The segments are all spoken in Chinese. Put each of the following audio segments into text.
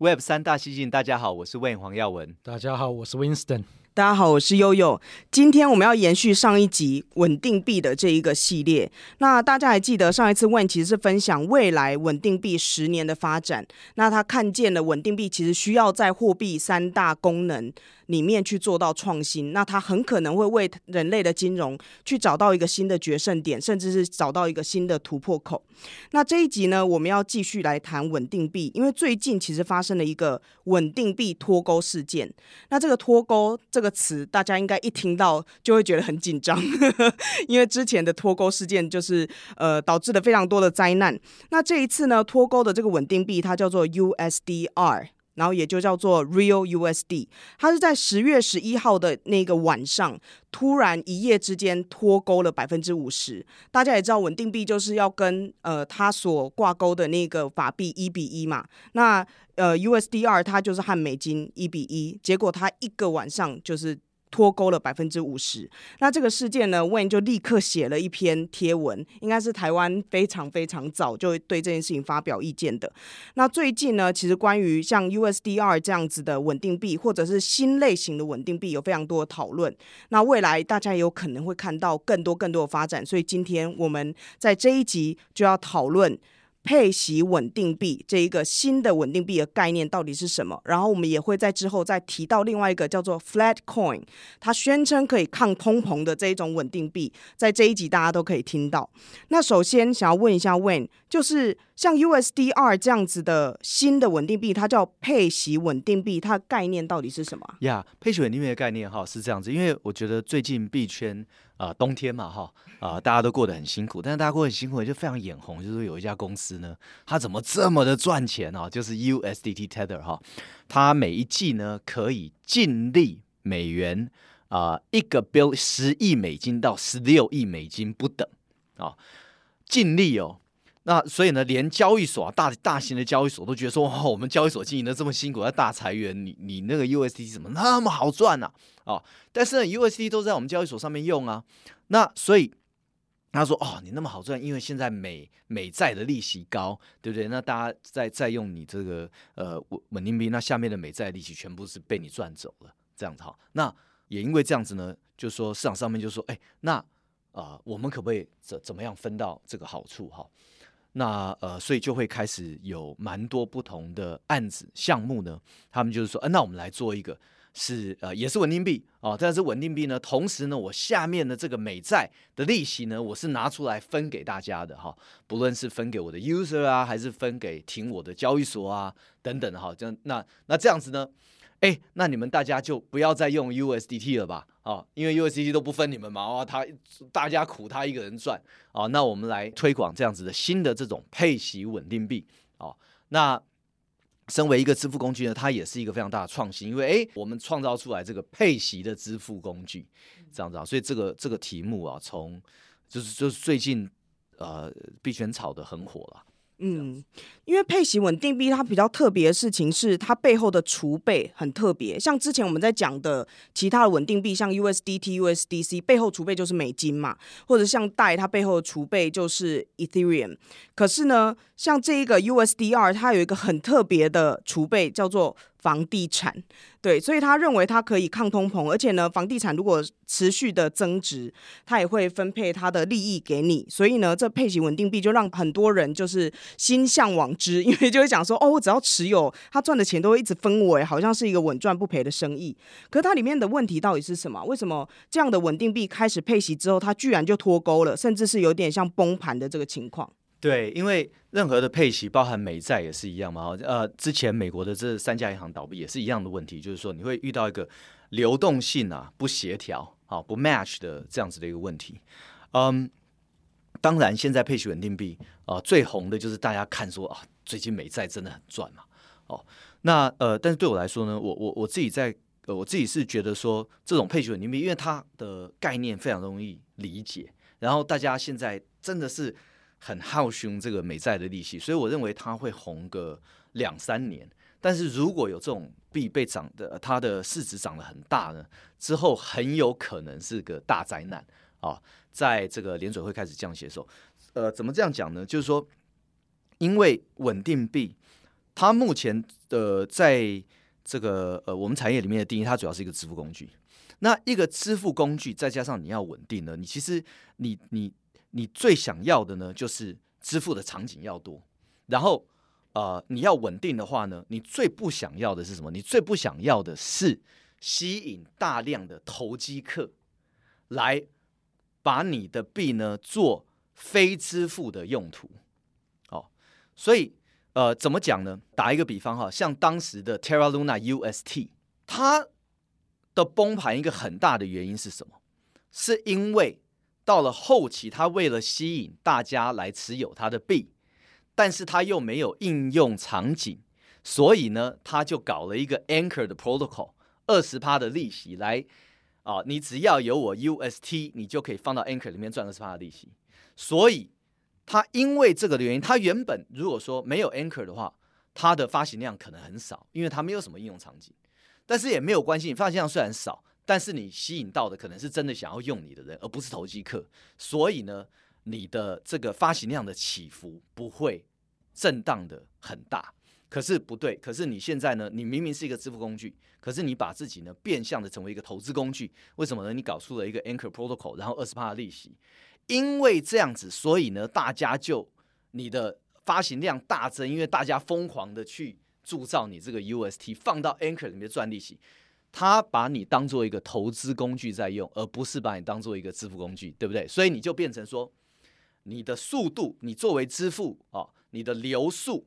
Web 三大西进，大家好，我是 Wayne 黄耀文。大家好，我是 Winston。大家好，我是悠悠。今天我们要延续上一集稳定币的这一个系列。那大家还记得上一次 Wayne 其实是分享未来稳定币十年的发展。那他看见了稳定币其实需要在货币三大功能里面去做到创新。那它很可能会为人类的金融去找到一个新的决胜点，甚至是找到一个新的突破口。那这一集呢，我们要继续来谈稳定币，因为最近其实发生了一个稳定币脱钩事件。那这个脱钩这个。词大家应该一听到就会觉得很紧张，因为之前的脱钩事件就是呃导致了非常多的灾难。那这一次呢，脱钩的这个稳定币它叫做 USDR，然后也就叫做 Real USD，它是在十月十一号的那个晚上突然一夜之间脱钩了百分之五十。大家也知道稳定币就是要跟呃它所挂钩的那个法币一比一嘛，那。呃，USDR 它就是和美金一比一，结果它一个晚上就是脱钩了百分之五十。那这个事件呢，Wayne 就立刻写了一篇贴文，应该是台湾非常非常早就对这件事情发表意见的。那最近呢，其实关于像 USDR 这样子的稳定币，或者是新类型的稳定币，有非常多的讨论。那未来大家也有可能会看到更多更多的发展，所以今天我们在这一集就要讨论。配息稳定币这一个新的稳定币的概念到底是什么？然后我们也会在之后再提到另外一个叫做 Flat Coin，它宣称可以抗通膨的这一种稳定币，在这一集大家都可以听到。那首先想要问一下 Wayne，就是像 USDR 这样子的新的稳定币，它叫配息稳定币，它的概念到底是什么？呀，yeah, 配息稳定币的概念哈是这样子，因为我觉得最近币圈。啊、冬天嘛，哈啊、大家都过得很辛苦，但是大家过得很辛苦，就非常眼红，就是有一家公司呢，它怎么这么的赚钱哦？就是 USDT Tether 哈，它每一季呢可以净利美元啊、一个 bill 十亿美金到十六亿美金不等啊，净利哦。那所以呢，连交易所啊，大大型的交易所都觉得说，哇，我们交易所经营的这么辛苦，要大裁员，你你那个 USDT 怎么那么好赚呢？啊？哦，但是呢，USDT 都在我们交易所上面用啊。那所以他说，哦，你那么好赚，因为现在美美债的利息高，对不对？那大家再再用你这个呃稳定币，那下面的美债利息全部是被你赚走了，这样子哈。那也因为这样子呢，就说市场上面就说，哎，那啊，我们可不可以怎怎么样分到这个好处哈？那呃，所以就会开始有蛮多不同的案子项目呢。他们就是说，呃，那我们来做一个是呃，也是稳定币啊，但是稳定币呢，同时呢，我下面的这个美债的利息呢，我是拿出来分给大家的哈，不论是分给我的 user 啊，还是分给停我的交易所啊等等哈，这样那那这样子呢？哎，那你们大家就不要再用 USDT 了吧？啊，因为 USDC 都不分你们嘛，哦，他大家苦他一个人赚啊。那我们来推广这样子的新的这种配息稳定币哦。那身为一个支付工具呢，它也是一个非常大的创新，因为哎，我们创造出来这个配息的支付工具，这样子啊。所以这个这个题目啊，从就是就是最近呃币圈炒的很火了。嗯，因为配息稳定币它比较特别的事情是，它背后的储备很特别。像之前我们在讲的其他的稳定币，像 USDT、USDC 背后储备就是美金嘛，或者像代它背后的储备就是 Ethereum。可是呢，像这一个 USDR，它有一个很特别的储备，叫做房地产。对，所以他认为它可以抗通膨，而且呢，房地产如果持续的增值，它也会分配它的利益给你。所以呢，这配息稳定币就让很多人就是心向往之，因为就会讲说，哦，我只要持有，他赚的钱都会一直分我，好像是一个稳赚不赔的生意。可是它里面的问题到底是什么？为什么这样的稳定币开始配息之后，它居然就脱钩了，甚至是有点像崩盘的这个情况？对，因为任何的配息，包含美债也是一样嘛。呃，之前美国的这三家银行倒闭也是一样的问题，就是说你会遇到一个流动性啊不协调、啊不 match 的这样子的一个问题。嗯，当然现在配息稳定币啊最红的就是大家看说啊，最近美债真的很赚嘛。哦，那呃，但是对我来说呢，我我我自己在呃，我自己是觉得说这种配息稳定币，因为它的概念非常容易理解，然后大家现在真的是很好凶这个美债的利息，所以我认为它会红个两三年。但是如果有这种币被涨的，它的市值涨得很大呢，之后很有可能是个大灾难啊、在这个联准会开始降息的时候，呃，怎么这样讲呢？就是说，因为稳定币，它目前的在这个呃我们产业里面的定义，它主要是一个支付工具。那一个支付工具，再加上你要稳定呢，你其实你你你最想要的呢，就是支付的场景要多，然后。呃，你要稳定的话呢，你最不想要的是什么？你最不想要的是吸引大量的投机客来把你的币呢做非支付的用途。哦，所以呃，怎么讲呢？打一个比方哈，像当时的 Terra Luna UST，它的崩盘一个很大的原因是什么？是因为到了后期，他为了吸引大家来持有他的币。但是他又没有应用场景，所以呢，他就搞了一个 Anchor 的 protocol，二十趴的利息来啊，你只要有我 UST，你就可以放到 Anchor 里面赚二十趴的利息。所以他因为这个的原因，他原本如果说没有 Anchor 的话，他的发行量可能很少，因为他没有什么应用场景。但是也没有关系，你发行量虽然少，但是你吸引到的可能是真的想要用你的人，而不是投机客。所以呢，你的这个发行量的起伏不会震荡的很大，可是不对。可是你现在呢？你明明是一个支付工具，可是你把自己呢变相的成为一个投资工具。为什么呢？你搞出了一个 Anchor Protocol，然后二十趴的利息。因为这样子，所以呢，大家就你的发行量大增，因为大家疯狂的去铸造你这个 UST，放到 Anchor 里面赚利息。他把你当做一个投资工具在用，而不是把你当做一个支付工具，对不对？所以你就变成说，你的速度，你作为支付啊。哦你的流速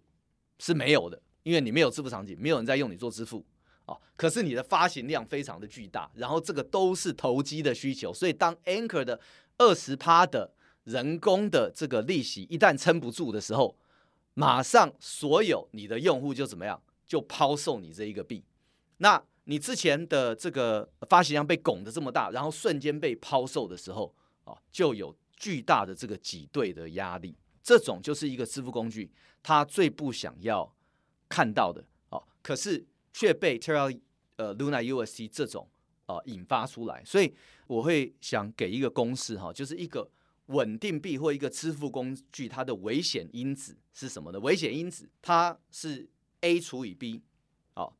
是没有的，因为你没有支付场景，没有人在用你做支付哦。可是你的发行量非常的巨大，然后这个都是投机的需求，所以当 Anchor 的二十趴的人工的这个利息一旦撑不住的时候，马上所有你的用户就怎么样，就抛售你这一个币。那你之前的这个发行量被拱得这么大，然后瞬间被抛售的时候啊，就有巨大的这个挤兑的压力。这种就是一个支付工具，他最不想要看到的哦，可是却被 Terra 呃 Luna UST 这种呃引发出来，所以我会想给一个公式哈，就是一个稳定币或一个支付工具，它的危险因子是什么呢？危险因子它是 A 除以 B，哦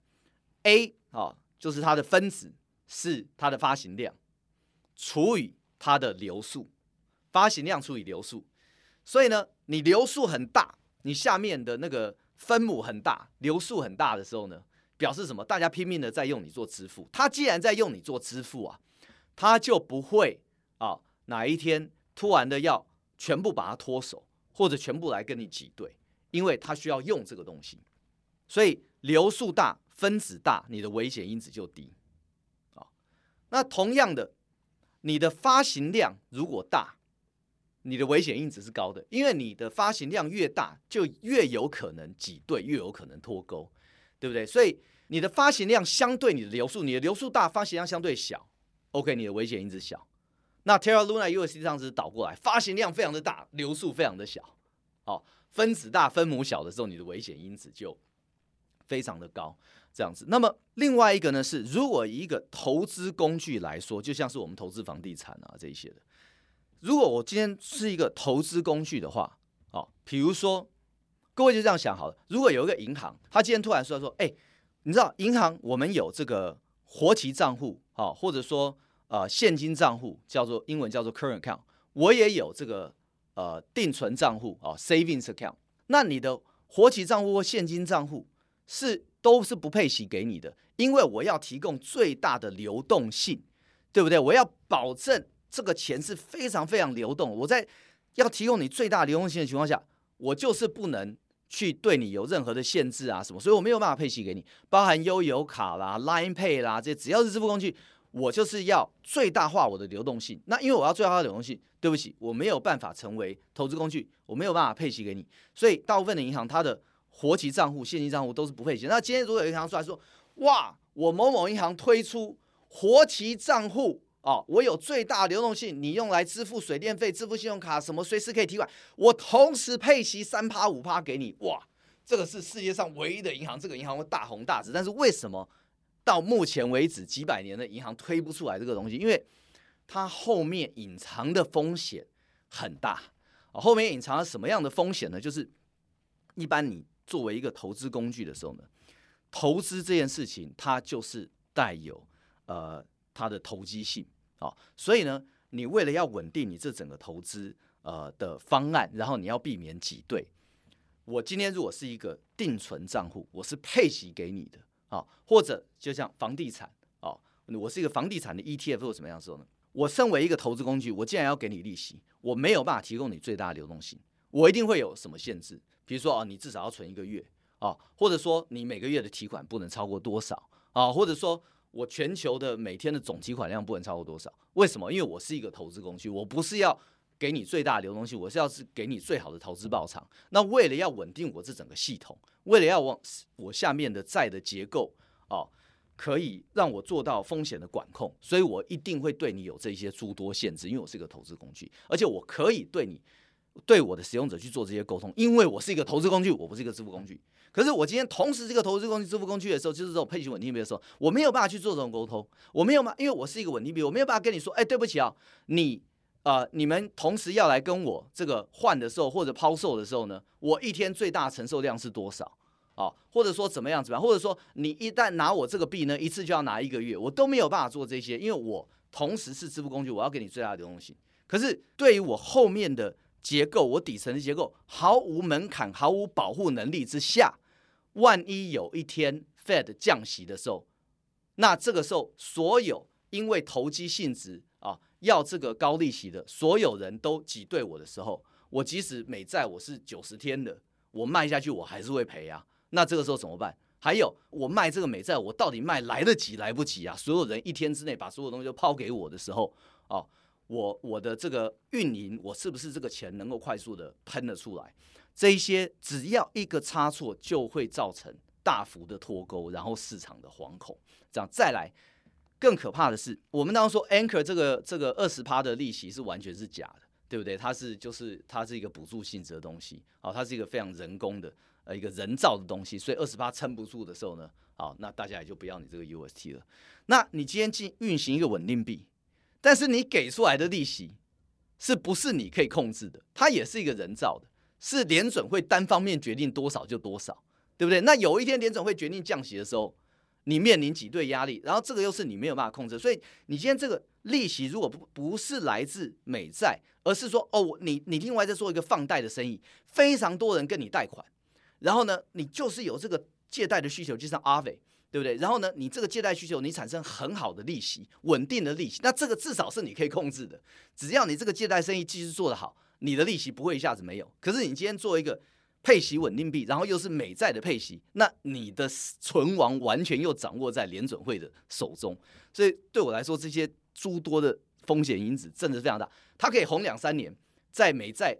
，A 哦就是它的分子是它的发行量除以它的流速，发行量除以流速。所以呢，你流速很大，你下面的那个分母很大，流速很大的时候呢，表示什么？大家拼命的在用你做支付。他既然在用你做支付啊，他就不会啊哪一天突然的要全部把它脱手，或者全部来跟你挤兑，因为他需要用这个东西。所以流速大，分子大，你的危险因子就低。啊，那同样的，你的发行量如果大。你的危险因子是高的，因为你的发行量越大，就越有可能挤兑，越有可能脱钩，对不对？所以你的发行量相对你的流速，你的流速大，发行量相对小，OK，你的危险因子小。那 Terra Luna UST 这样子倒过来，发行量非常的大，流速非常的小，哦，分子大分母小的时候，你的危险因子就非常的高，这样子。那么另外一个呢是，如果以一个投资工具来说，就像是我们投资房地产啊这一些的。如果我今天是一个投资工具的话，哦，比如说，各位就这样想好了。如果有一个银行，他今天突然说说，哎，你知道银行我们有这个活期账户，啊，或者说呃现金账户，叫做英文叫做 current account，我也有这个呃定存账户，啊，savings account。那你的活期账户或现金账户是都是不配息给你的，因为我要提供最大的流动性，对不对？我要保证。这个钱是非常非常流动，我在要提供你最大流动性的情况下，我就是不能去对你有任何的限制啊什么，所以我没有办法配息给你，包含悠游卡啦、Line Pay 啦，这些只要是支付工具，我就是要最大化我的流动性。那因为我要最大化流动性，对不起，我没有办法成为投资工具，我没有办法配息给你，所以大部分的银行它的活期账户、现金账户都是不配息。那今天如果有银行出来说，哇，我某某银行推出活期账户啊，我有最大流动性，你用来支付水电费、支付信用卡，什么随时可以提款，我同时配息三趴五趴给你，哇，这个是世界上唯一的银行，这个银行会大红大紫。但是为什么到目前为止几百年的银行推不出来这个东西？因为它后面隐藏的风险很大啊，后面隐藏了什么样的风险呢？就是一般你。作为一个投资工具的时候呢，投资这件事情它就是带有呃它的投机性啊、所以呢，你为了要稳定你这整个投资呃的方案，然后你要避免挤兑。我今天如果是一个定存账户，我是配息给你的啊、或者就像房地产啊、我是一个房地产的 ETF 或什么样的时候呢？我身为一个投资工具，我既然要给你利息，我没有办法提供你最大的流动性，我一定会有什么限制？比如说啊，你至少要存一个月啊，或者说你每个月的提款不能超过多少啊，或者说我全球的每天的总提款量不能超过多少？为什么？因为我是一个投资工具，我不是要给你最大的流动性，我是要是给你最好的投资报酬。那为了要稳定我这整个系统，为了要往我下面的债的结构啊，可以让我做到风险的管控，所以我一定会对你有这些诸多限制，因为我是一个投资工具，而且我可以对你。对我的使用者去做这些沟通，因为我是一个投资工具，我不是一个支付工具。可是我今天同时这个投资工具、支付工具的时候，就是这种配息稳定币的时候，我没有办法去做这种沟通，我没有办法，因为我是一个稳定币，我没有办法跟你说，哎，对不起啊，你呃，你们同时要来跟我这个换的时候或者抛售的时候呢，我一天最大承受量是多少啊？或者说怎么样怎么样？或者说你一旦拿我这个币呢，一次就要拿一个月，我都没有办法做这些，因为我同时是支付工具，我要给你最大的流动性。可是对于我后面的。结构，我底层的结构毫无门槛、毫无保护能力之下，万一有一天 Fed 降息的时候，那这个时候所有因为投机性质啊要这个高利息的所有人都挤兑我的时候，我即使美债我是九十天的，我卖下去我还是会赔啊。那这个时候怎么办？还有我卖这个美债，我到底卖来得及来不及啊？所有人一天之内把所有东西都抛给我的时候，哦。我我的这个运营，我是不是这个钱能够快速的喷了出来？这一些只要一个差错，就会造成大幅的脱钩，然后市场的惶恐。这样再来，更可怕的是，我们当时说 Anchor 这个这个二十趴的利息是完全是假的，对不对？它是就是它是一个补助性质的东西，好，它是一个非常人工的呃一个人造的东西，所以二十趴撑不住的时候呢，好，那大家也就不要你这个 UST 了。那你今天进运行一个稳定币。但是你给出来的利息是不是你可以控制的？它也是一个人造的，是联准会单方面决定多少就多少，对不对？那有一天联准会决定降息的时候，你面临挤兑压力，然后这个又是你没有办法控制，所以你今天这个利息如果不不是来自美债，而是说哦，你你另外在做一个放贷的生意，非常多人跟你贷款，然后呢，你就是有这个借贷的需求，就像阿伟。对不对？然后呢，你这个借贷需求，你产生很好的利息，稳定的利息，那这个至少是你可以控制的。只要你这个借贷生意继续做得好，你的利息不会一下子没有。可是你今天做一个配息稳定币，然后又是美债的配息，那你的存亡完全又掌握在联准会的手中。所以对我来说，这些诸多的风险因子真的是非常大。它可以红两三年，在美债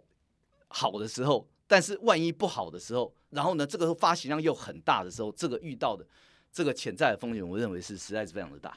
好的时候，但是万一不好的时候，然后呢，这个发行量又很大的时候，这个遇到的。这个潜在的风险，我认为是实在是非常的大。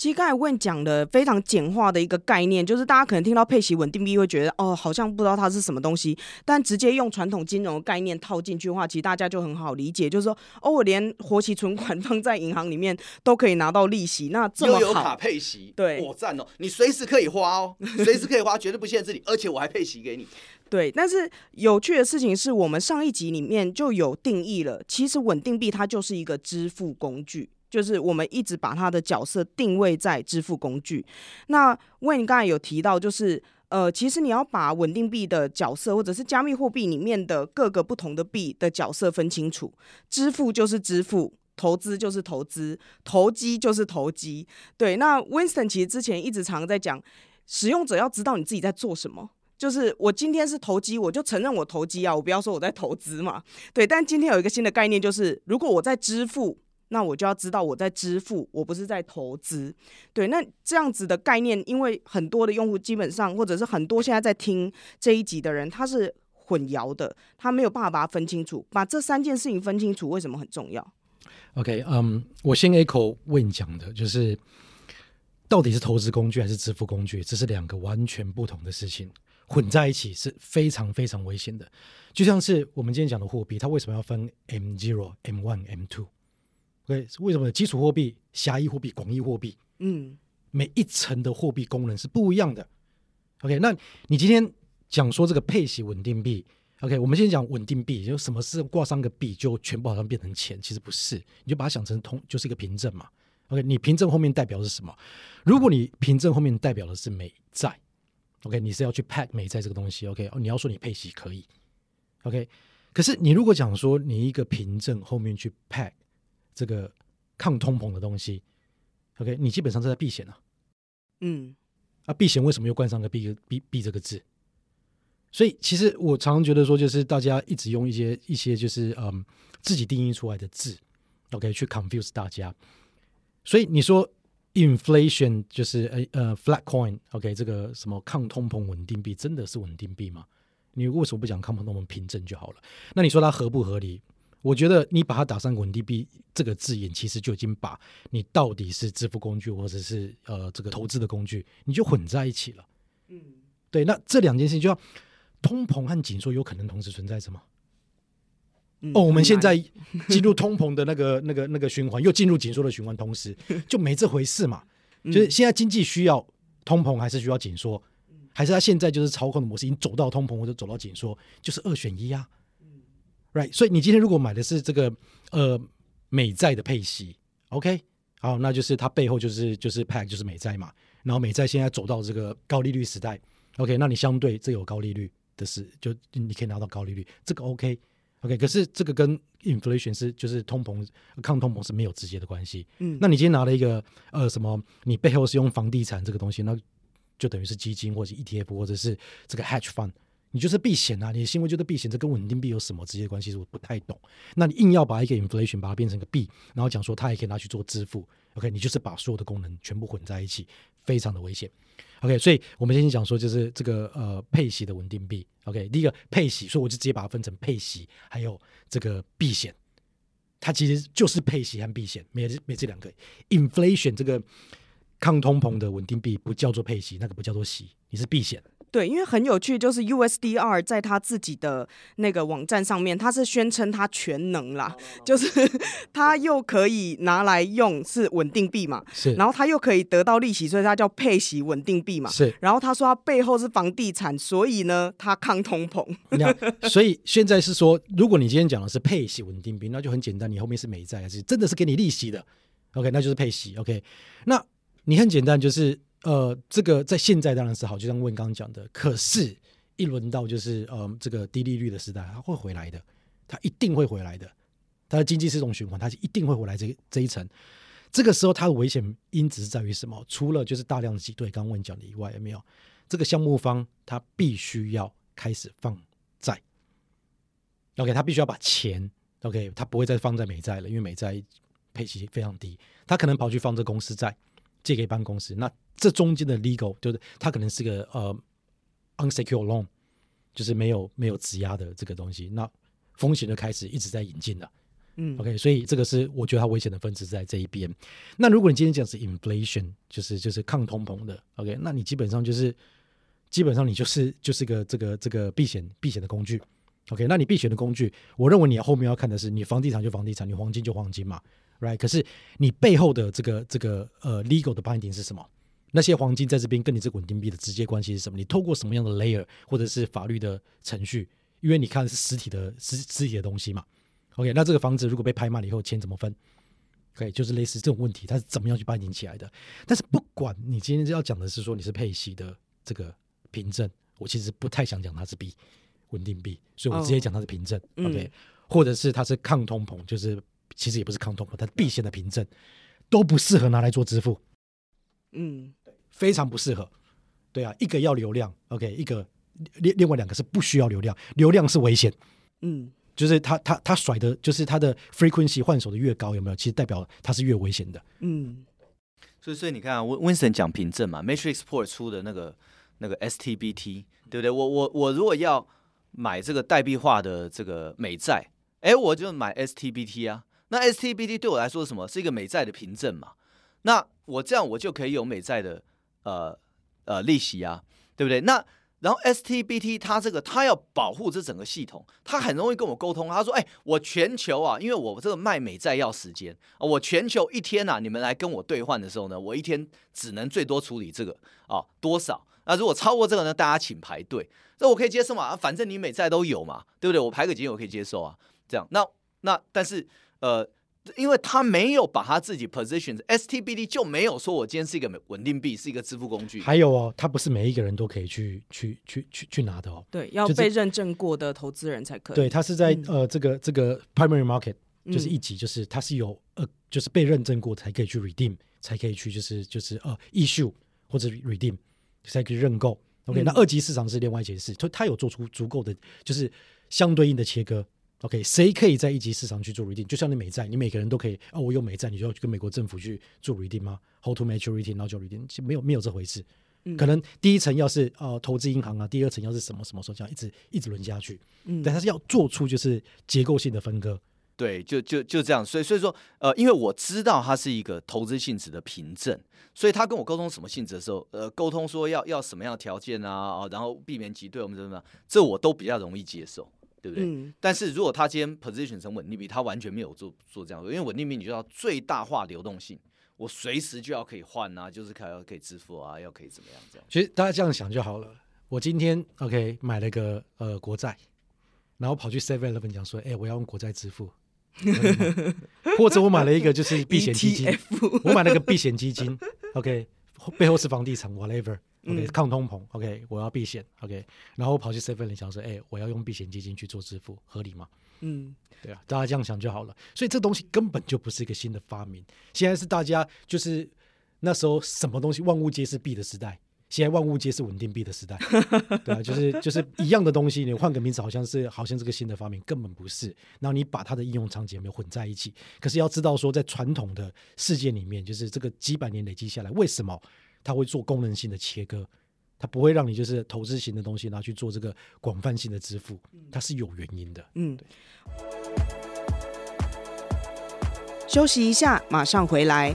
其实刚才问讲的非常简化的一个概念，就是大家可能听到配息稳定币会觉得哦，好像不知道它是什么东西。但直接用传统金融的概念套进去的话，其实大家就很好理解，就是说哦，我连活期存款 放在银行里面都可以拿到利息，那这么好，又有卡配息，对，我赞哦，你随时可以花哦，随时可以花，绝对不限制你，而且我还配息给你。对，但是有趣的事情是我们上一集里面就有定义了，其实稳定币它就是一个支付工具。就是我们一直把它的角色定位在支付工具。那 Wayne 刚才有提到，就是呃，其实你要把稳定币的角色，或者是加密货币里面的各个不同的币的角色分清楚。支付就是支付，投资就是投资，投机就是投机。对，那 Winston 其实之前一直常在讲，使用者要知道你自己在做什么。就是我今天是投机，我就承认我投机啊，我不要说我在投资嘛。对，但今天有一个新的概念，就是如果我在支付。那我就要知道我在支付，我不是在投资。对，那这样子的概念，因为很多的用户基本上，或者是很多现在在听这一集的人，他是混淆的，他没有办法把它分清楚。把这三件事情分清楚，为什么很重要？OK，嗯、我先 echo Win 讲的，就是到底是投资工具还是支付工具，这是两个完全不同的事情，混在一起是非常非常危险的。就像是我们今天讲的货币，它为什么要分 M zero、M one、M two？two？OK，为什么基础货币、狭义货币、广义货币？嗯。每一层的货币功能是不一样的。OK，那你今天讲说这个配息稳定币，OK，我们先讲稳定币，就什么是挂上个币就全部好像变成钱，其实不是，你就把它想成通，就是一个凭证嘛。OK，你凭证后面代表的是什么？如果你凭证后面代表的是美债，OK，你是要去 pack 美债这个东西，OK，哦，你要说你配息可以，OK，可是你如果讲说你一个凭证后面去 pack 这个抗通膨的东西。OK，你基本上是在避险啊。嗯，啊，避险为什么又冠上个避避避这个字？所以其实我常常觉得说，就是大家一直用一些一些就是嗯自己定义出来的字，OK，去 confuse 大家。所以你说 inflation 就是呃呃 flat coin，OK，这个什么抗通膨稳定币真的是稳定币吗？你为什么不讲抗通膨凭证就好了？那你说它合不合理？我觉得你把它打上稳定币这个字眼，其实就已经把你到底是支付工具或者是呃这个投资的工具，你就混在一起了。嗯，对。那这两件事情就要通膨和紧缩有可能同时存在什么？嗯、哦，我们现在进入通膨的那个 那个那个循环，又进入紧缩的循环，同时就没这回事嘛。就是现在经济需要通膨还是需要紧缩，还是他现在就是操控的模式已经走到通膨或者走到紧缩，就是二选一啊。Right，所以你今天如果买的是这个呃美债的配息，OK，好，那就是它背后就是就是 pack 就是美债嘛，然后美债现在走到这个高利率时代，OK，那你相对这有高利率的是就你可以拿到高利率，这个 OK，OK，、OK, OK, 可是这个跟 inflation 是就是通膨抗通膨是没有直接的关系，嗯，那你今天拿了一个呃什么，你背后是用房地产这个东西，那就等于是基金或者是 ETF 或者是这个 hedge fund。你就是避险啊！你的行为就是避险，这跟稳定币有什么直接关系？是我不太懂。那你硬要把一个 inflation 把它变成个币，然后讲说它也可以拿去做支付，OK？你就是把所有的功能全部混在一起，非常的危险。OK？所以我们先讲说，就是这个呃配息的稳定币，OK？第一个配息，所以我就直接把它分成配息，还有这个避险，它其实就是配息和避险，没没这两个。inflation 这个抗通膨的稳定币不叫做配息，那个不叫做息，你是避险。对，因为很有趣，就是 USDR 在他自己的那个网站上面，他是宣称他全能啦，就是 他又可以拿来用是稳定币嘛，是，然后他又可以得到利息，所以他叫配息稳定币嘛，是，然后他说他背后是房地产，所以呢，他抗通膨。所以现在是说，如果你今天讲的是配息稳定币，那就很简单，你后面是美债还是真的是给你利息的？OK，那就是配息。OK，那你很简单就是。呃，这个在现在当然是好，就像问刚刚讲的。可是，一轮到就是呃这个低利率的时代，它会回来的，它一定会回来的。它的经济是一种循环，它是一定会回来这这一层。这个时候，它的危险因子是在于什么？除了就是大量的挤兑，刚刚问讲的以外，有没有这个项目方他必须要开始放债？OK，他必须要把钱 OK，他不会再放在美债了，因为美债配息非常低，他可能跑去放这公司债。借给办公室，那这中间的 legal 就是它可能是个呃 unsecured loan，就是没有没有质押的这个东西，那风险就开始一直在引进了。嗯，OK，所以这个是我觉得它危险的分子在这一边。那如果你今天讲是 inflation，就是就是抗通膨的，OK，那你基本上就是基本上你就是就是个这个这个避险避险的工具，OK，那你避险的工具，我认为你后面要看的是你房地产就房地产，你黄金就黄金嘛。Right，可是你背后的这个这个呃 legal 的 binding 是什么？那些黄金在这边跟你这个稳定币的直接关系是什么？你透过什么样的 layer 或者是法律的程序？因为你看的是实体的实实体的东西嘛。OK，那这个房子如果被拍卖了以后，钱怎么分？OK，就是类似这种问题，它是怎么样去 binding 起来的？但是不管你今天要讲的是说你是配息的这个凭证，我其实不太想讲它是币稳定币，所以我直接讲它是凭证。Oh, OK，嗯，或者是它是抗通膨，就是。其实也不是抗通膨，它避险的凭证都不适合拿来做支付，嗯，非常不适合。对啊，一个要流量，OK，一个另另外两个是不需要流量，流量是危险，嗯，就是他他他甩的，就是他的 frequency 换手的越高，有没有？其实代表它是越危险的，嗯。所以所以你看啊，Winston 讲凭证嘛，Matrixport 出的那个那个 STBT，对不对？我我我如果要买这个代币化的这个美债，哎，我就买 STBT 啊。那 STBT 对我来说是什么？是一个美债的凭证嘛。那我这样我就可以有美债的呃呃利息啊，对不对？那然后 STBT 它这个它要保护这整个系统，它很容易跟我沟通。他说：“哎，我全球啊，因为我这个卖美债要时间啊，我全球一天啊，你们来跟我兑换的时候呢，我一天只能最多处理这个啊多少？那如果超过这个呢，大家请排队。这我可以接受嘛？反正你美债都有嘛，对不对？我排个几我可以接受啊。这样，那那但是呃。”因为他没有把他自己 position，STBD 就没有说我今天是一个稳定币，是一个支付工具。还有哦，他不是每一个人都可以去去去去去拿的哦。对，要被认证过的投资人才可以。对，他是在、嗯、呃这个这个 primary market，就是一级，就是他是有呃就是被认证过才可以去 redeem，才可以去就是就是呃 issue 或者 redeem 才可以认购。OK，、嗯、那二级市场是另外一件事，他他有做出足够的就是相对应的切割。OK，谁可以在一级市场去做 redeem？就像你美债，你每个人都可以啊、哦，我有美债，你就要去跟美国政府去做 redeem 吗？Hold to maturity，然后就 redeem，没有没有这回事。嗯、可能第一层要是呃投资银行啊，第二层要是什么什么时候这样一直一直轮下去。嗯，但它是要做出就是结构性的分割。对，就就就这样。所以所以说呃，因为我知道它是一个投资性质的凭证，所以他跟我沟通什么性质的时候，呃，沟通说要要什么样的条件啊，哦，然后避免挤兑我们怎么样，这我都比较容易接受。对不对？嗯、但是如果他今天 position 成稳定币，他完全没有做做这样，因为稳定币你就要最大化流动性，我随时就要可以换啊，就是可要可以支付啊，要可以怎么样这样。其实大家这样想就好了。我今天 OK 买了个呃国债，然后跑去 Seven Eleven 讲说，哎，我要用国债支付，或者我买了一个就是避险基金我买了个避险基金，OK 背后是房地产 whatever。OK，抗通膨，OK，我要避险，OK，然后我跑去 Seven 里想说，哎、欸，我要用避险基金去做支付，合理吗？嗯，对啊，大家这样想就好了。所以这东西根本就不是一个新的发明，现在是大家就是那时候什么东西万物皆是币的时代，现在万物皆是稳定币的时代，对啊，就是就是一样的东西，你换个名字，好像是好像这个新的发明，根本不是。然后你把它的应用场景有没有混在一起？可是要知道说，在传统的世界里面，就是这个几百年累积下来，为什么？它会做功能性的切割，它不会让你就是投资型的东西然后去做这个广泛性的支付，它是有原因的。嗯，对。休息一下，马上回来。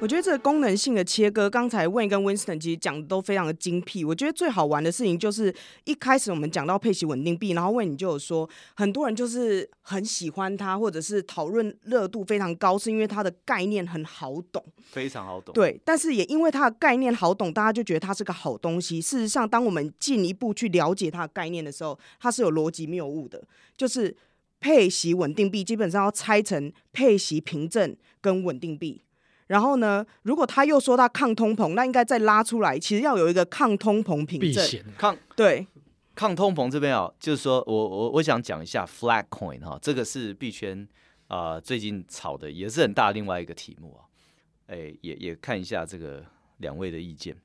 我觉得这个功能性的切割，刚才 Wayne 跟 Winston 其实讲的都非常的精辟。我觉得最好玩的事情就是一开始我们讲到配息稳定币，然后 Wayne 你就有说，很多人就是很喜欢它，或者是讨论热度非常高，是因为它的概念很好懂，非常好懂。对，但是也因为它的概念好懂，大家就觉得它是个好东西。事实上，当我们进一步去了解它的概念的时候，它是有逻辑谬误的。就是配息稳定币基本上要拆成配息凭证跟稳定币。然后呢，如果他又说他抗通膨，那应该再拉出来，其实要有一个抗通膨凭证。抗对抗通膨这边啊，就是说我我我想讲一下 Flat Coin 哈，这个是币圈啊、呃、最近炒的也是很大另外一个题目啊，哎也也看一下这个两位的意见。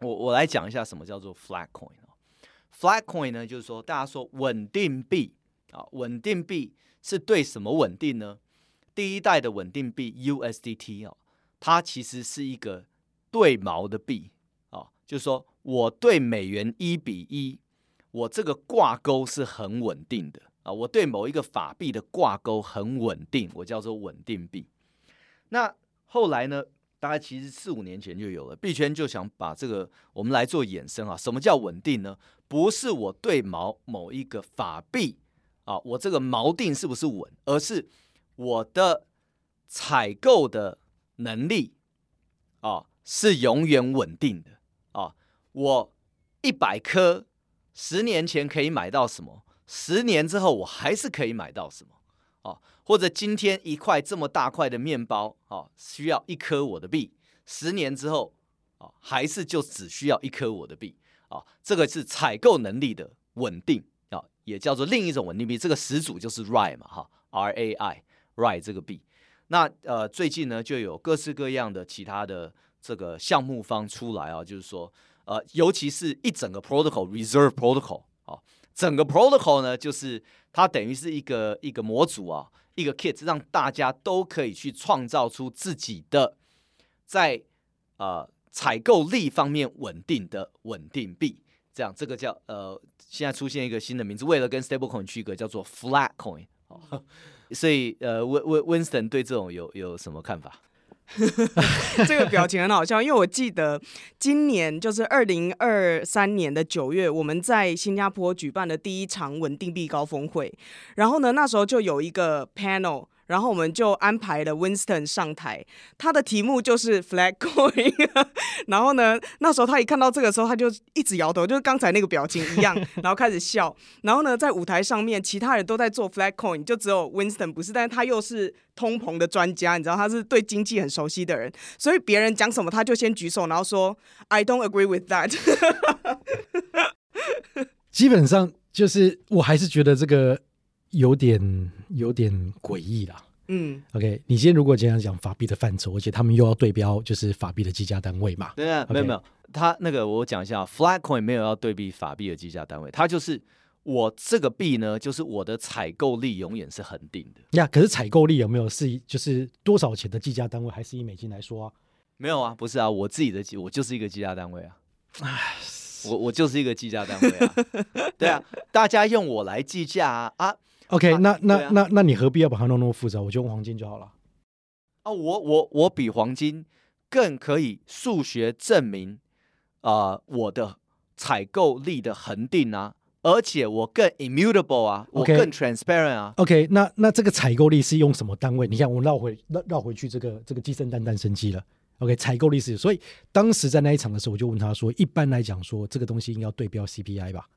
我我来讲一下什么叫做 Flat Coin 啊，Flat Coin 呢就是说大家说稳定币啊，稳定币是对什么稳定呢？第一代的稳定币 USDT 啊。它其实是一个对锚的币啊，就是说我对美元一比一，我这个挂钩是很稳定的啊，我对某一个法币的挂钩很稳定，我叫做稳定币。那后来呢，大概其实四五年前就有了，币圈就想把这个我们来做衍生啊，什么叫稳定呢？不是我对锚某一个法币啊，我这个锚定是不是稳，而是我的采购的。能力啊，是永远稳定的啊！我一百颗，十年前可以买到什么？十年之后我还是可以买到什么？啊，或者今天一块这么大块的面包啊，需要一颗我的币，十年之后啊，还是就只需要一颗我的币啊？这个是采购能力的稳定啊，也叫做另一种稳定币。这个始祖就是 RAI 嘛，哈，R A I，Rai 这个币。那呃，最近呢，就有各式各样的其他的这个项目方出来啊，就是说，呃，尤其是一整个 protocol reserve protocol 啊，整个 protocol 呢，就是它等于是一个一个模组啊，一个 kit，让大家都可以去创造出自己的在呃采购力方面稳定的稳定币。这样，这个叫呃，现在出现一个新的名字，为了跟 stablecoin 区隔，叫做 flat coin。所以呃温温温森对这种有有什么看法？这个表情很好笑，因为我记得今年就是二零二三年的九月，我们在新加坡举办的第一场稳定币高峰会，然后呢，那时候就有一个 panel。然后我们就安排了 Winston 上台，他的题目就是 flag Coin。然后呢，那时候他一看到这个时候，他就一直摇头，就是刚才那个表情一样，然后开始笑。然后呢，在舞台上面，其他人都在做 flag Coin，就只有 Winston 不是，但是他又是通膨的专家，你知道他是对经济很熟悉的人，所以别人讲什么，他就先举手，然后说 I don't agree with that。基本上就是，我还是觉得这个。有点有点诡异啦。嗯，OK，你今天如果这样讲法币的范畴，而且他们又要对标，就是法币的计价单位嘛？对啊，没有没有，他那个我讲一下，Flat Coin 没有要对比法币的计价单位，它就是我这个币呢，就是我的采购力永远是恒定的。呀，可是采购力有没有是就是多少钱的计价单位，还是以美金来说啊？没有啊，不是啊，我自己的计，我就是一个计价单位啊。唉，我我就是一个计价单位啊。对啊，大家用我来计价啊啊。OK，那那、啊、那那你何必要把它弄那么复杂？我就用黄金就好了。啊，我我我比黄金更可以数学证明啊、呃，我的采购力的恒定啊，而且我更 immutable 啊我更 transparent 啊。OK，那那这个采购力是用什么单位？你看，我绕回绕绕回去，这个这个鸡生蛋蛋生鸡了。OK，采购力是，所以当时在那一场的时候，我就问他说，一般来讲说，这个东西应该要对标 CPI 吧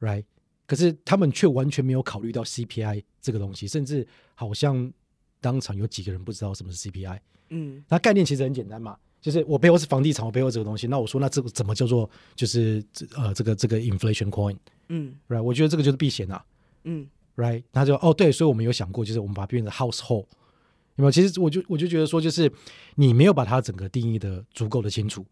？Right？可是他们却完全没有考虑到 CPI 这个东西，甚至好像当场有几个人不知道什么是 CPI。嗯，那概念其实很简单嘛，就是我背后是房地产，我背后这个东西，那我说那这个怎么叫做就是呃这个这个 inflation coin？嗯，right，我觉得这个就是避险啊。嗯，right，他就哦对，所以我们有想过，就是我们把它变成 household，有没有？其实我就我就觉得说，就是你没有把它整个定义的足够的清楚。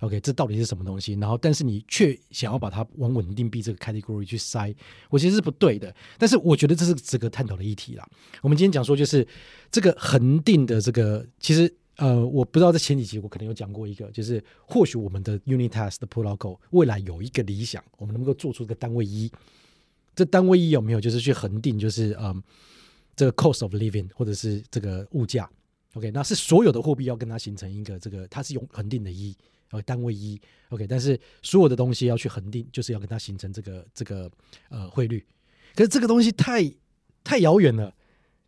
OK，这到底是什么东西？然后，但是你却想要把它往稳定币这个 category 去塞，我其实是不对的。但是我觉得这是值得探讨的议题啦。我们今天讲说，就是这个恒定的这个，其实呃，我不知道在前几集我可能有讲过一个，就是或许我们的 unit test 的 protocol 未来有一个理想，我们能够做出个单位一。这单位一有没有就是去恒定，就是嗯，这个 cost of living 或者是这个物价？OK，那是所有的货币要跟它形成一个这个，它是用恒定的一。呃，单位一，OK，但是所有的东西要去恒定，就是要跟它形成这个这个呃汇率。可是这个东西太太遥远了，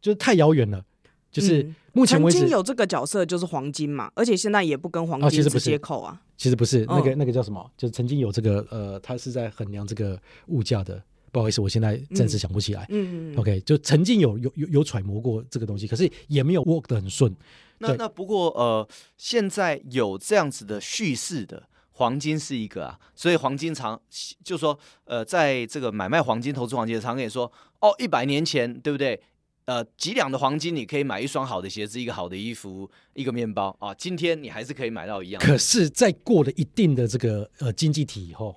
就是太遥远了。就是目前为止，曾经有这个角色就是黄金嘛，而且现在也不跟黄金直接扣啊。其实不是，那个那个叫什么？就是曾经有这个呃，它是在衡量这个物价的。不好意思，我现在暂时想不起来。嗯嗯，OK，就曾经有有有有揣摩过这个东西，可是也没有 work 的很顺。那那不过呃，现在有这样子的叙事的黄金是一个啊，所以黄金常就说呃，在这个买卖黄金、投资黄金的常跟你说哦，一百年前对不对？呃，几两的黄金你可以买一双好的鞋子、一个好的衣服、一个面包啊。今天你还是可以买到一样。可是，在过了一定的这个呃经济体以后，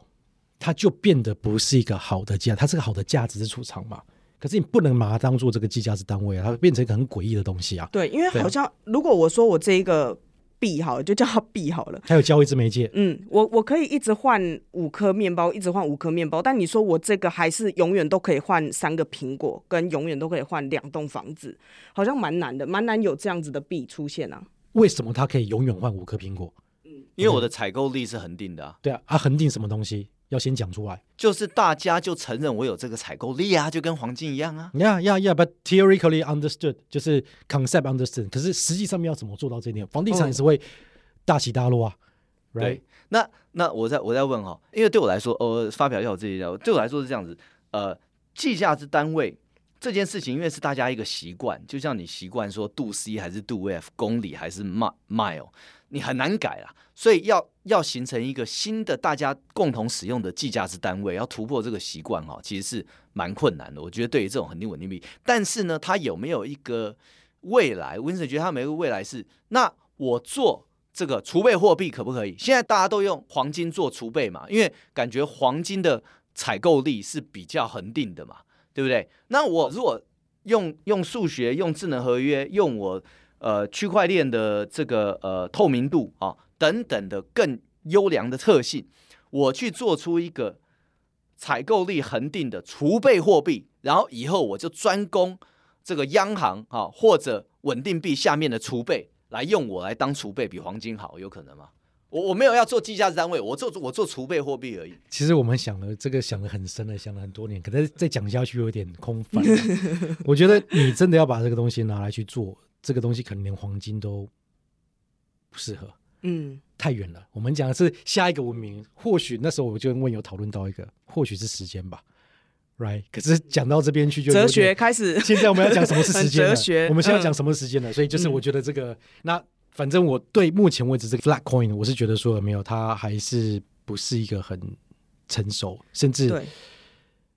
它就变得不是一个好的价，它是个好的价值储藏嘛。可是你不能把它当做这个计价值单位啊，它会变成一个很诡异的东西啊。对，因为好像如果我说我这一个币好了，就叫它币好了。还有交易之媒介。嗯，我我可以一直换五颗面包，一直换五颗面包，但你说我这个还是永远都可以换三个苹果，跟永远都可以换两栋房子，好像蛮难的，蛮难有这样子的币出现啊。为什么它可以永远换五颗苹果？嗯，因为我的采购力是恒定的啊。对啊，啊，恒定什么东西？要先讲出来，就是大家就承认我有这个采购力啊，就跟黄金一样啊。Yeah, yeah, yeah. But theoretically understood，就是 concept understood。可是实际上面要怎么做到这一点？房地产也是会大起大落啊。Oh. Right？那那我再我再问哈，因为对我来说，呃，发表一下我自己的，对我来说是这样子。呃，计价之单位这件事情，因为是大家一个习惯，就像你习惯说度 C 还是度 F，公里还是 mile，你很难改啊。所以要要形成一个新的大家共同使用的计价值单位，要突破这个习惯哈，其实是蛮困难的。我觉得对于这种恒定稳定币，但是呢，它有没有一个未来 win 觉得它没有未来是，那我做这个储备货币可不可以？现在大家都用黄金做储备嘛，因为感觉黄金的采购力是比较恒定的嘛。对不对？那我如果用用数学、用智能合约、用我呃区块链的这个呃透明度啊等等的更优良的特性，我去做出一个采购力恒定的储备货币，然后以后我就专攻这个央行啊或者稳定币下面的储备来用我来当储备，比黄金好，有可能吗？我我没有要做计价单位，我做我做储备货币而已。其实我们想了这个想了很深了，想了很多年，可能再讲下去有点空泛。我觉得你真的要把这个东西拿来去做，这个东西可能连黄金都不适合。嗯，太远了。我们讲的是下一个文明，或许那时候我就问有讨论到一个，或许是时间吧，right？可是讲到这边去就哲学开始。现在我们要讲什么是时间？哲学。我们现在要讲什么时间呢？嗯、所以就是我觉得这个那。反正我对目前为止这个 flat coin，我是觉得说没有，它还是不是一个很成熟，甚至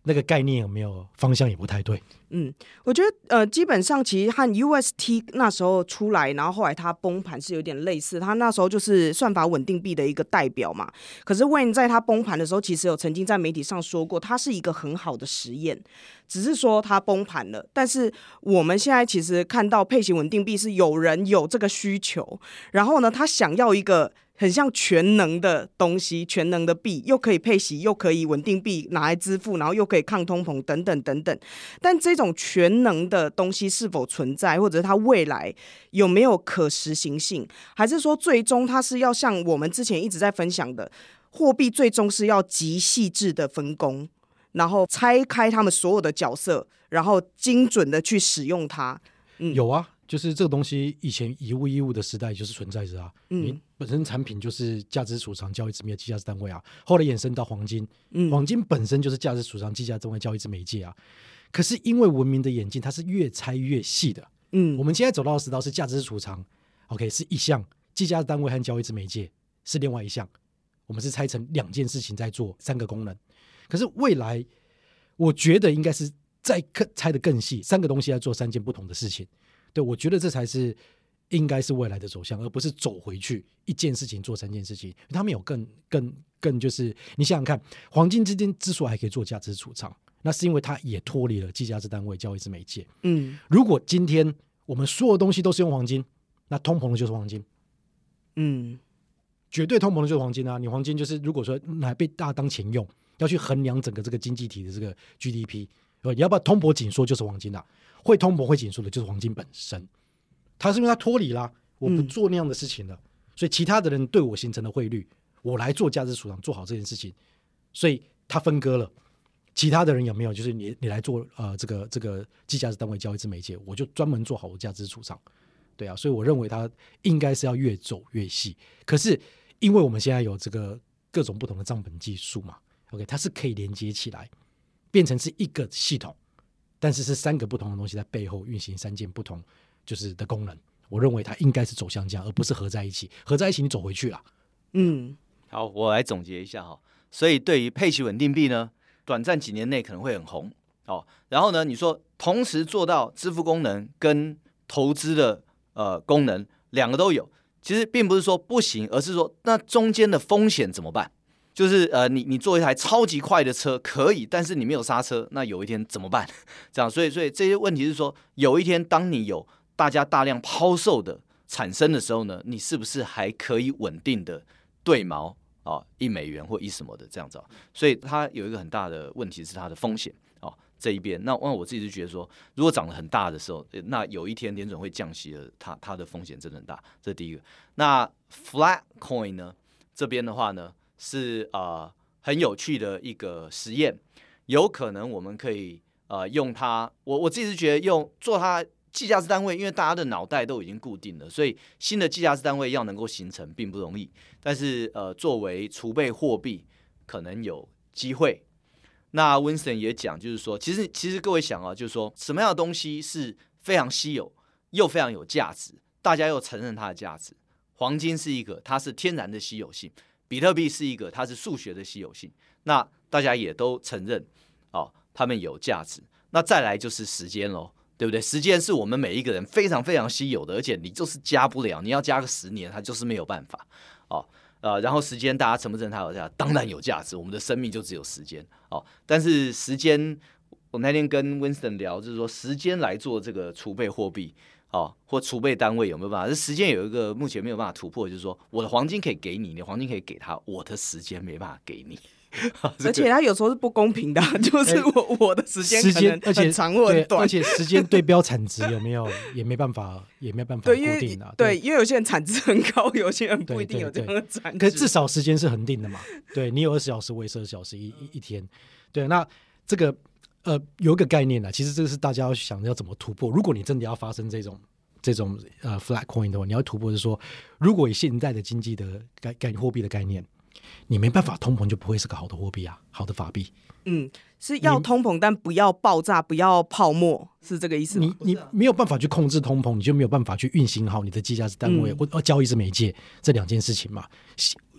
那个概念有没有方向也不太对。嗯，我觉得呃，基本上其实和 UST 那时候出来，然后后来它崩盘是有点类似。它那时候就是算法稳定币的一个代表嘛。可是 Wayne 在它崩盘的时候，其实有曾经在媒体上说过，它是一个很好的实验，只是说它崩盘了。但是我们现在其实看到配型稳定币是有人有这个需求，然后呢，他想要一个。很像全能的东西，全能的币，又可以配息，又可以稳定币拿来支付，然后又可以抗通膨，等等等等。但这种全能的东西是否存在，或者是它未来有没有可实行性，还是说最终它是要像我们之前一直在分享的，货币最终是要极细致的分工，然后拆开他们所有的角色，然后精准的去使用它。嗯，有啊。就是这个东西，以前以物易物的时代就是存在着啊。嗯，你本身产品就是价值储藏交易之媒介价值单位啊。后来衍生到黄金，嗯，黄金本身就是价值储藏计价单位交易之媒介啊。可是因为文明的演进，它是越拆越细的。嗯，我们现在走到的时道是价值储藏，OK 是一项，计价单位和交易之媒介是另外一项。我们是拆成两件事情在做三个功能。可是未来，我觉得应该是再更拆的更细，三个东西要做三件不同的事情。对，我觉得这才是应该是未来的走向，而不是走回去一件事情做三件事情。他们有更更更，就是你想想看，黄金之间之所以还可以做价值储藏，那是因为它也脱离了计价值单位、交易之媒介。嗯，如果今天我们所有东西都是用黄金，那通膨的就是黄金。嗯，绝对通膨的就是黄金啊！你黄金就是如果说拿来被大家当钱用，要去衡量整个这个经济体的这个 GDP，呃，你要不要通膨紧缩就是黄金啊。会通膨会紧缩的，就是黄金本身。它是因为它脱离了，我不做那样的事情了，嗯、所以其他的人对我形成的汇率，我来做价值储藏，做好这件事情，所以它分割了。其他的人有没有？就是你你来做呃这个这个计价值单位交易之媒介，我就专门做好我价值储藏。对啊，所以我认为它应该是要越走越细。可是因为我们现在有这个各种不同的账本技术嘛，OK，它是可以连接起来，变成是一个系统。但是是三个不同的东西在背后运行三件不同就是的功能，我认为它应该是走向这样，而不是合在一起。合在一起你走回去了。嗯，好，我来总结一下哈。所以对于配息稳定币呢，短暂几年内可能会很红哦。然后呢，你说同时做到支付功能跟投资的呃功能两个都有，其实并不是说不行，而是说那中间的风险怎么办？就是呃，你你坐一台超级快的车可以，但是你没有刹车，那有一天怎么办？这样，所以所以这些问题是说，有一天当你有大家大量抛售的产生的时候呢，你是不是还可以稳定的对锚啊？一美元或一什么的这样子？所以它有一个很大的问题是它的风险哦，这一边。那那我自己就觉得说，如果涨得很大的时候，那有一天联准会降息了，它它的风险真的很大。这第一个。那 flat coin 呢？这边的话呢？是呃很有趣的一个实验，有可能我们可以呃用它，我我自己是觉得用做它计价值单位，因为大家的脑袋都已经固定了，所以新的计价值单位要能够形成并不容易。但是呃作为储备货币可能有机会。那 winson 也讲，就是说，其实其实各位想啊，就是说什么样的东西是非常稀有又非常有价值，大家又承认它的价值。黄金是一个，它是天然的稀有性；比特币是一个，它是数学的稀有性。那大家也都承认哦，他们有价值。那再来就是时间喽，对不对？时间是我们每一个人非常非常稀有的，而且你就是加不了，你要加个十年，它就是没有办法哦。呃，然后时间大家承不承认它有价？当然有价值，我们的生命就只有时间哦。但是时间，我那天跟 Winston 聊，就是说时间来做这个储备货币哦，或储备单位有没有办法？这时间有一个目前没有办法突破，就是说我的黄金可以给你，你的黄金可以给他，我的时间没办法给你。而且他有时候是不公平的，就是我、欸、我的时间时间而且长或短，而且时间对标产值有没有也没办法，也没办法固定的。对，因为有些人产值很高，有些人不一定有这样的产值。可是至少时间是恒定的嘛？对，你有二十小时，我也是二十小时一一一天。对，那这个呃有一个概念呢，其实这个是大家要想要怎么突破。如果你真的要发生这种这种呃 flat coin 的话，你要突破是说，如果以现在的经济的概概货币的概念。你没办法通膨，就不会是个好的货币啊，好的法币。嗯，是要通膨，但不要爆炸，不要泡沫，是这个意思吗？你你没有办法去控制通膨，你就没有办法去运行好你的计价值单位、嗯、或交易是媒介这两件事情嘛。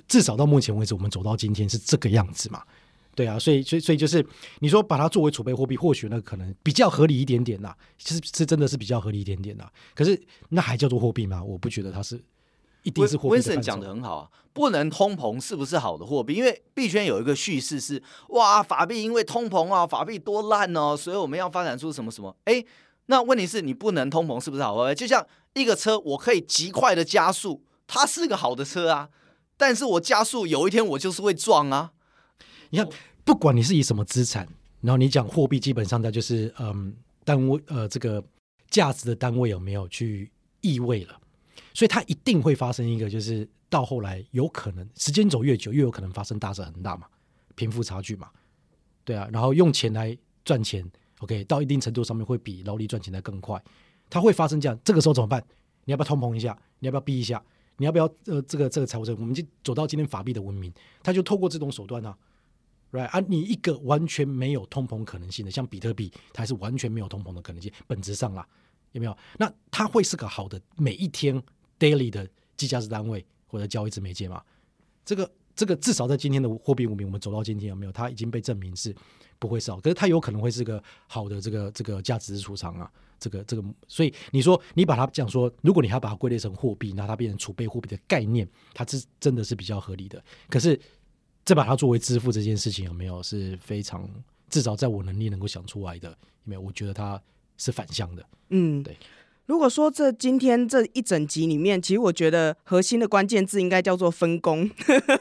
至少到目前为止，我们走到今天是这个样子嘛。对啊，所以所以所以就是你说把它作为储备货币，或许那可能比较合理一点点呐，其实是真的是比较合理一点点呐。可是那还叫做货币吗？我不觉得它是。一定是货币。Winston 讲的很好啊，不能通膨是不是好的货币？因为币圈有一个叙事是，哇，法币因为通膨啊，法币多烂哦，所以我们要发展出什么什么？哎，那问题是你不能通膨是不是好货币？就像一个车，我可以极快的加速，它是个好的车啊，但是我加速有一天我就是会撞啊。你看，不管你是以什么资产，然后你讲货币，基本上它就是嗯单位呃这个价值的单位有没有去意味了。所以它一定会发生一个，就是到后来有可能时间走越久，越有可能发生大者恒大嘛，贫富差距嘛，对啊，然后用钱来赚钱，OK，到一定程度上面会比劳力赚钱的更快，它会发生这样，这个时候怎么办？你要不要通膨一下？你要不要逼一下？你要不要呃这个这个财务证？我们就走到今天法币的文明，它就透过这种手段啊，right 啊，你一个完全没有通膨可能性的，像比特币，它是完全没有通膨的可能性，本质上啦，有没有？那它会是个好的每一天。daily 的计价值单位或者交易值媒介嘛，这个这个至少在今天的货币文明，我们走到今天有没有？它已经被证明是不会少，可是它有可能会是个好的这个这个价值之储藏啊，这个这个，所以你说你把它讲说，如果你还把它归类成货币，那它变成储备货币的概念，它是真的是比较合理的。可是再把它作为支付这件事情有没有是非常至少在我能力能够想出来的，有没有？我觉得它是反向的，嗯，对。如果说这今天这一整集里面，其实我觉得核心的关键字应该叫做分工。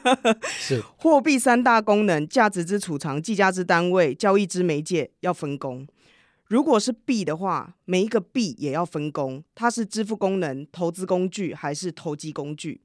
是 货币三大功能：价值之储藏、计价之单位、交易之媒介，要分工。如果是币的话，每一个币也要分工，它是支付功能、投资工具还是投机工具？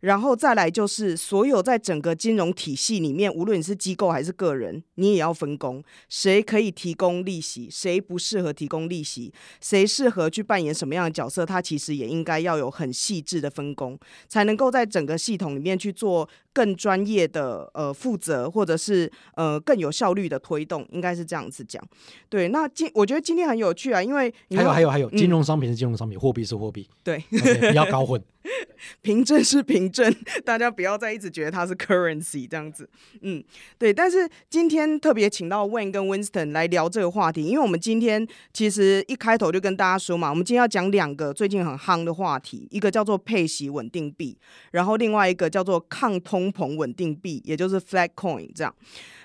然后再来就是，所有在整个金融体系里面，无论你是机构还是个人，你也要分工。谁可以提供利息，谁不适合提供利息，谁适合去扮演什么样的角色，它其实也应该要有很细致的分工，才能够在整个系统里面去做更专业的呃负责，或者是呃更有效率的推动，应该是这样子讲。对，那今我觉得今天很有趣啊，因为还有还有还有，金融商品是金融商品，货币是货币，对，okay, 不要搞混。凭证是凭证，大家不要再一直觉得它是 currency 这样子。嗯，对。但是今天特别请到 Wayne 跟 Winston 来聊这个话题，因为我们今天其实一开头就跟大家说嘛，我们今天要讲两个最近很夯的话题，一个叫做配息稳定币，然后另外一个叫做抗通膨稳定币，也就是 flat coin 这样。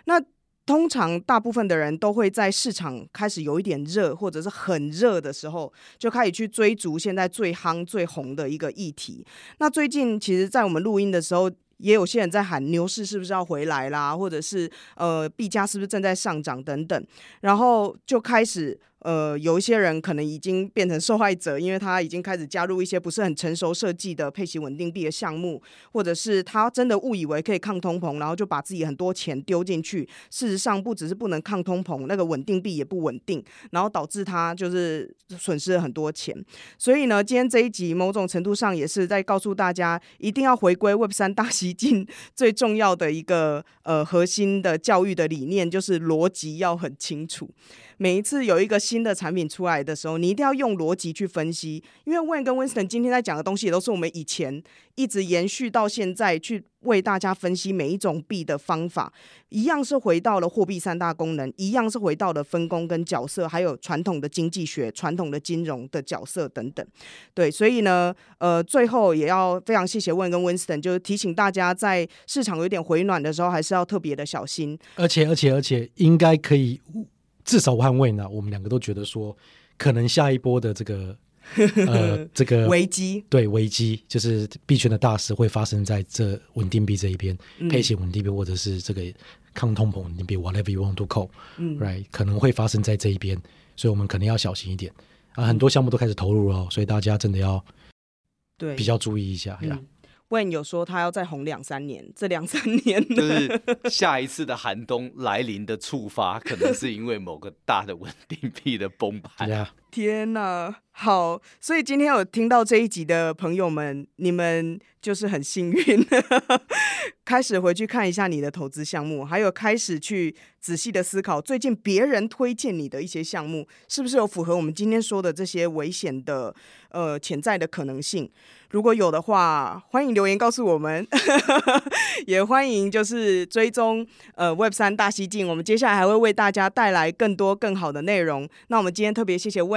那通常大部分的人都会在市场开始有一点热，或者是很热的时候，就开始去追逐现在最夯、最红的一个议题。那最近其实，在我们录音的时候，也有些人在喊牛市是不是要回来啦，或者是呃币价是不是正在上涨等等，然后就开始。呃，有一些人可能已经变成受害者，因为他已经开始加入一些不是很成熟设计的配息稳定币的项目，或者是他真的误以为可以抗通膨，然后就把自己很多钱丢进去。事实上，不只是不能抗通膨，那个稳定币也不稳定，然后导致他就是损失了很多钱。所以呢，今天这一集某种程度上也是在告诉大家，一定要回归 Web 三大西进 最重要的一个呃核心的教育的理念，就是逻辑要很清楚。每一次有一个新的产品出来的时候，你一定要用逻辑去分析，因为 Wayne 跟 Winston 今天在讲的东西也都是我们以前一直延续到现在去为大家分析每一种币的方法，一样是回到了货币三大功能，一样是回到了分工跟角色，还有传统的经济学、传统的金融的角色等等。对，所以呢，呃，最后也要非常谢谢 Wayne 跟 Winston，就是提醒大家在市场有点回暖的时候，还是要特别的小心。而且，而且，而且，应该可以。至少我和 Wayne 呢，我们两个都觉得说，可能下一波的这个 呃这个危机，对危机，就是币圈的大事会发生在这稳定币这一边，嗯、配型稳定币或者是这个抗通膨稳定币，whatever you want to call，right，、嗯、可能会发生在这一边，所以我们可能要小心一点。啊。很多项目都开始投入了，所以大家真的要对。比较注意一下呀。Wayne 有说他要再红两三年，这两三年就是下一次的寒冬来临的触发，可能是因为某个大的稳定币的崩盘。天哪，好，所以今天有听到这一集的朋友们，你们就是很幸运，开始回去看一下你的投资项目，还有开始去仔细的思考，最近别人推荐你的一些项目，是不是有符合我们今天说的这些危险的呃潜在的可能性？如果有的话，欢迎留言告诉我们，也欢迎就是追踪呃 Web 三大西进。我们接下来还会为大家带来更多更好的内容。那我们今天特别谢谢